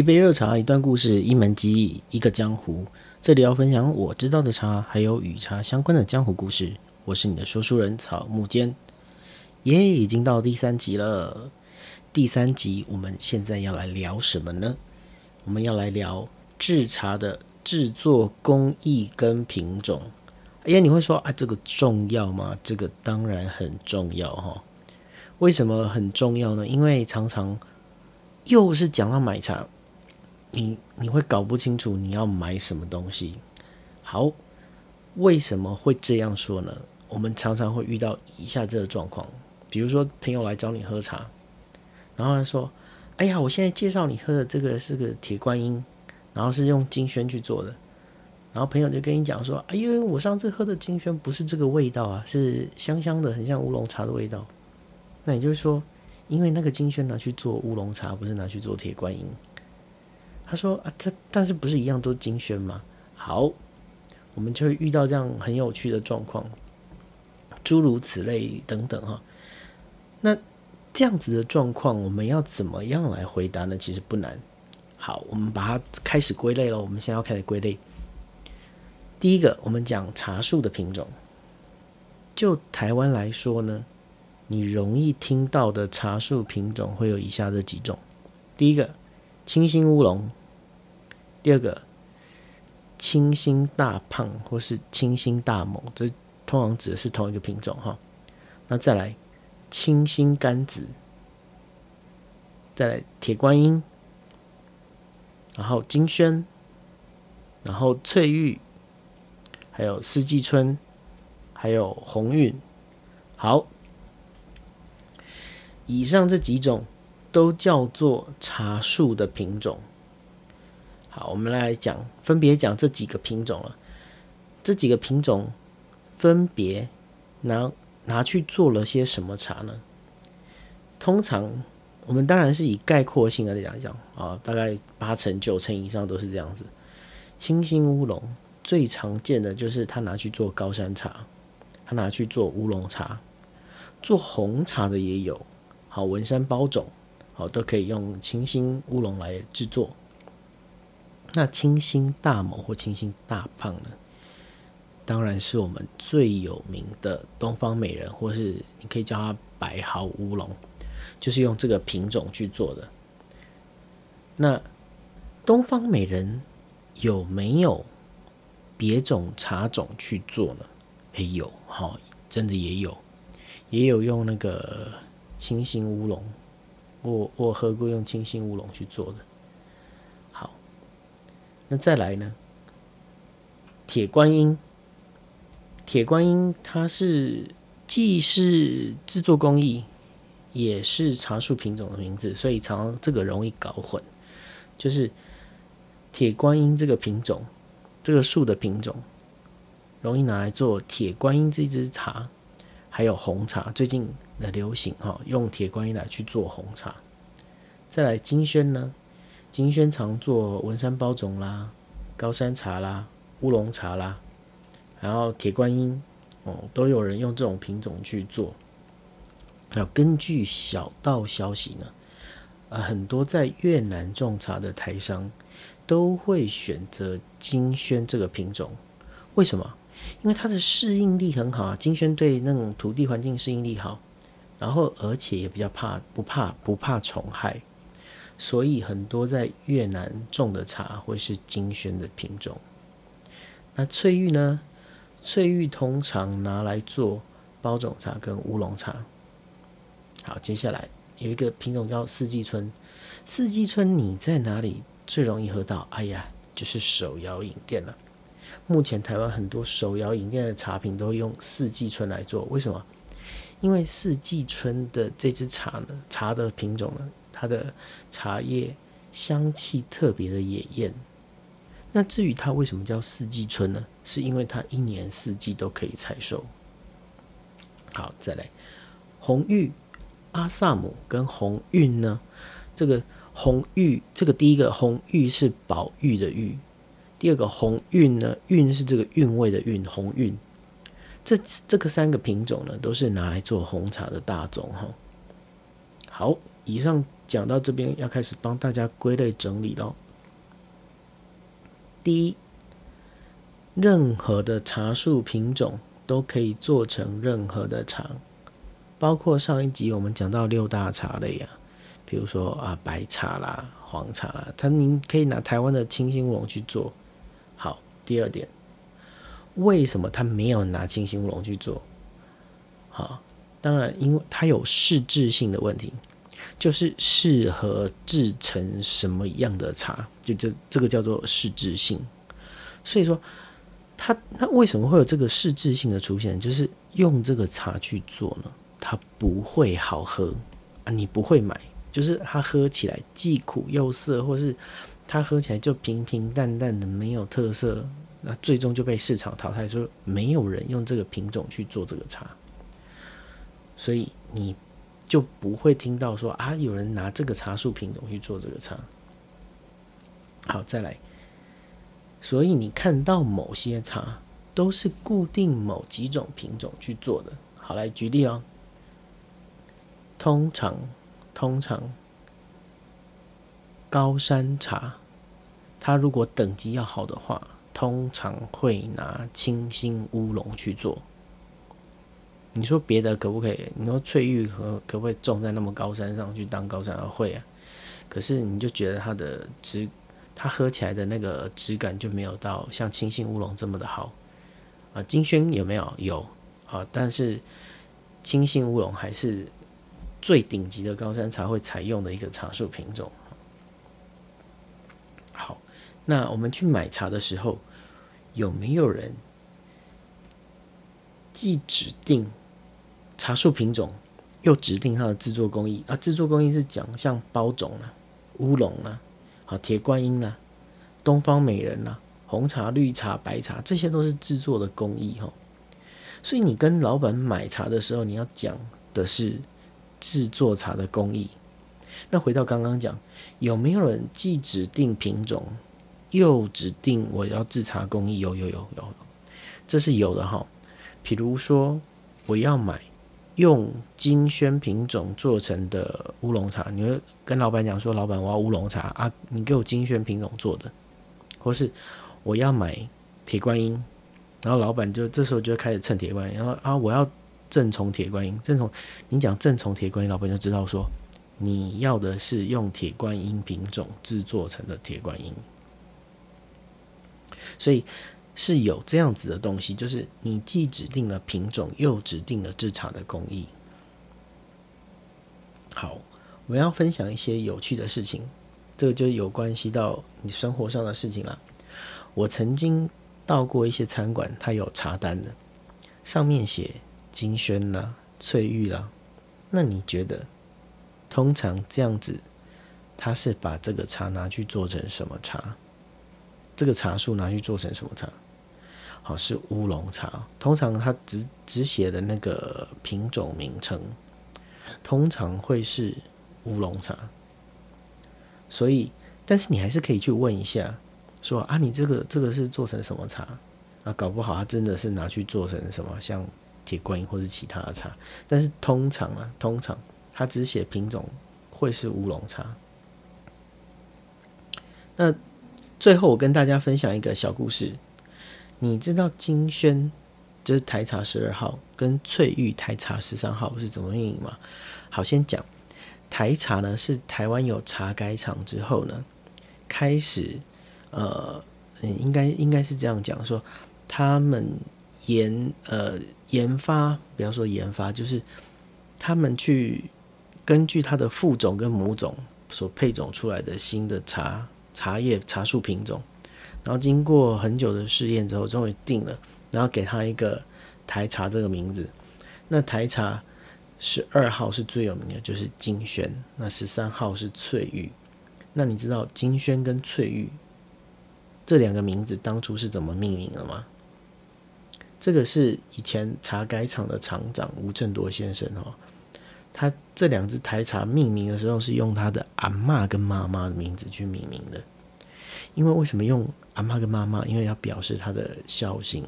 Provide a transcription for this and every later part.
一杯热茶，一段故事，一门技艺，一个江湖。这里要分享我知道的茶，还有与茶相关的江湖故事。我是你的说书人草木间。耶，已经到第三集了。第三集，我们现在要来聊什么呢？我们要来聊制茶的制作工艺跟品种。哎呀，你会说啊，这个重要吗？这个当然很重要哈。为什么很重要呢？因为常常又是讲到买茶。你你会搞不清楚你要买什么东西。好，为什么会这样说呢？我们常常会遇到以下这个状况，比如说朋友来找你喝茶，然后他说：“哎呀，我现在介绍你喝的这个是个铁观音，然后是用金萱去做的。”然后朋友就跟你讲说：“哎呦，我上次喝的金萱不是这个味道啊，是香香的，很像乌龙茶的味道。”那也就是说，因为那个金萱拿去做乌龙茶，不是拿去做铁观音。他说啊，他但是不是一样都精选吗？好，我们就会遇到这样很有趣的状况，诸如此类等等哈。那这样子的状况，我们要怎么样来回答呢？其实不难。好，我们把它开始归类了。我们现在要开始归类。第一个，我们讲茶树的品种。就台湾来说呢，你容易听到的茶树品种会有以下这几种。第一个，清新乌龙。第二个，清新大胖或是清新大猛，这通常指的是同一个品种哈。那再来，清新甘子，再来铁观音，然后金萱，然后翠玉，还有四季春，还有红韵。好，以上这几种都叫做茶树的品种。好，我们来讲，分别讲这几个品种了。这几个品种分别拿拿去做了些什么茶呢？通常我们当然是以概括性的来讲讲啊，大概八成九成以上都是这样子。清新乌龙最常见的就是他拿去做高山茶，他拿去做乌龙茶，做红茶的也有。好，文山包种好都可以用清新乌龙来制作。那清新大猛或清新大胖呢？当然是我们最有名的东方美人，或是你可以叫它白毫乌龙，就是用这个品种去做的。那东方美人有没有别种茶种去做呢？也有，哈，真的也有，也有用那个清新乌龙，我我喝过用清新乌龙去做的。那再来呢？铁观音，铁观音它是既是制作工艺，也是茶树品种的名字，所以常常这个容易搞混。就是铁观音这个品种，这个树的品种，容易拿来做铁观音这支茶，还有红茶。最近的流行哈，用铁观音来去做红茶。再来金萱呢？金萱常做文山包种啦、高山茶啦、乌龙茶啦，然后铁观音哦，都有人用这种品种去做。有根据小道消息呢，呃，很多在越南种茶的台商都会选择金萱这个品种。为什么？因为它的适应力很好啊，金萱对那种土地环境适应力好，然后而且也比较怕不怕不怕虫害。所以很多在越南种的茶会是精选的品种。那翠玉呢？翠玉通常拿来做包种茶跟乌龙茶。好，接下来有一个品种叫四季春。四季春你在哪里最容易喝到？哎呀，就是手摇饮店了。目前台湾很多手摇饮店的茶品都用四季春来做，为什么？因为四季春的这支茶呢，茶的品种呢？它的茶叶香气特别的野艳。那至于它为什么叫四季春呢？是因为它一年四季都可以采收。好，再来红玉、阿萨姆跟红韵呢？这个红玉，这个第一个红玉是宝玉的玉，第二个红韵呢？韵是这个韵味的韵，红韵。这这个三个品种呢，都是拿来做红茶的大种哈。好。以上讲到这边，要开始帮大家归类整理喽。第一，任何的茶树品种都可以做成任何的茶，包括上一集我们讲到六大茶类啊，比如说啊白茶啦、黄茶啦，它您可以拿台湾的清新乌龙去做。好，第二点，为什么他没有拿清新乌龙去做？好，当然，因为它有适制性的问题。就是适合制成什么样的茶，就这这个叫做适制性。所以说，它它为什么会有这个适制性的出现？就是用这个茶去做呢，它不会好喝啊，你不会买。就是它喝起来既苦又涩，或是它喝起来就平平淡淡的，没有特色，那最终就被市场淘汰，说没有人用这个品种去做这个茶。所以你。就不会听到说啊，有人拿这个茶树品种去做这个茶。好，再来。所以你看到某些茶都是固定某几种品种去做的。好，来举例哦。通常，通常高山茶，它如果等级要好的话，通常会拿清新乌龙去做。你说别的可不可以？你说翠玉和可不可以种在那么高山上去当高山会啊？可是你就觉得它的质，它喝起来的那个质感就没有到像清新乌龙这么的好啊。金萱有没有？有啊，但是清新乌龙还是最顶级的高山茶会采用的一个茶树品种。好，那我们去买茶的时候，有没有人既指定？茶树品种又指定它的制作工艺啊，制作工艺是讲像包种啦、乌龙啦、好铁观音啦、东方美人啦、红茶、绿茶、白茶，这些都是制作的工艺哈。所以你跟老板买茶的时候，你要讲的是制作茶的工艺。那回到刚刚讲，有没有人既指定品种，又指定我要制茶工艺？有有有有，这是有的哈。比如说我要买。用金萱品种做成的乌龙茶，你会跟老板讲说：“老板，我要乌龙茶啊，你给我金萱品种做的。”或是我要买铁观音，然后老板就这时候就开始称铁观音，然后啊，我要正从铁观音，正从你讲正从铁观音，老板就知道说你要的是用铁观音品种制作成的铁观音，所以。是有这样子的东西，就是你既指定了品种，又指定了制茶的工艺。好，我要分享一些有趣的事情，这个就有关系到你生活上的事情了。我曾经到过一些餐馆，它有茶单的，上面写金萱啦、翠玉啦。那你觉得，通常这样子，他是把这个茶拿去做成什么茶？这个茶树拿去做成什么茶？好是乌龙茶，通常它只只写的那个品种名称，通常会是乌龙茶。所以，但是你还是可以去问一下，说啊，你这个这个是做成什么茶？啊，搞不好它真的是拿去做成什么像铁观音或是其他的茶。但是通常啊，通常它只写品种会是乌龙茶。那最后我跟大家分享一个小故事。你知道金萱就是台茶十二号跟翠玉台茶十三号是怎么运营吗？好，先讲台茶呢，是台湾有茶改厂之后呢，开始呃，应该应该是这样讲说，他们研呃研发，比方说研发，就是他们去根据它的副种跟母种所配种出来的新的茶茶叶茶树品种。然后经过很久的试验之后，终于定了，然后给他一个台茶这个名字。那台茶十二号是最有名的，就是金萱。那十三号是翠玉。那你知道金萱跟翠玉这两个名字当初是怎么命名的吗？这个是以前茶改厂的厂长吴振铎先生哦，他这两只台茶命名的时候是用他的阿妈跟妈妈的名字去命名的。因为为什么用阿妈跟妈妈？因为要表示他的孝心。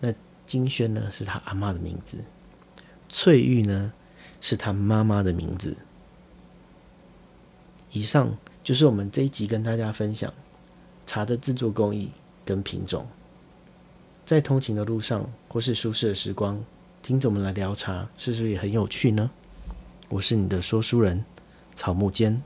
那金萱呢，是他阿妈的名字；翠玉呢，是他妈妈的名字。以上就是我们这一集跟大家分享茶的制作工艺跟品种。在通勤的路上或是舒适的时光，听着我们来聊茶，是不是也很有趣呢？我是你的说书人草木间。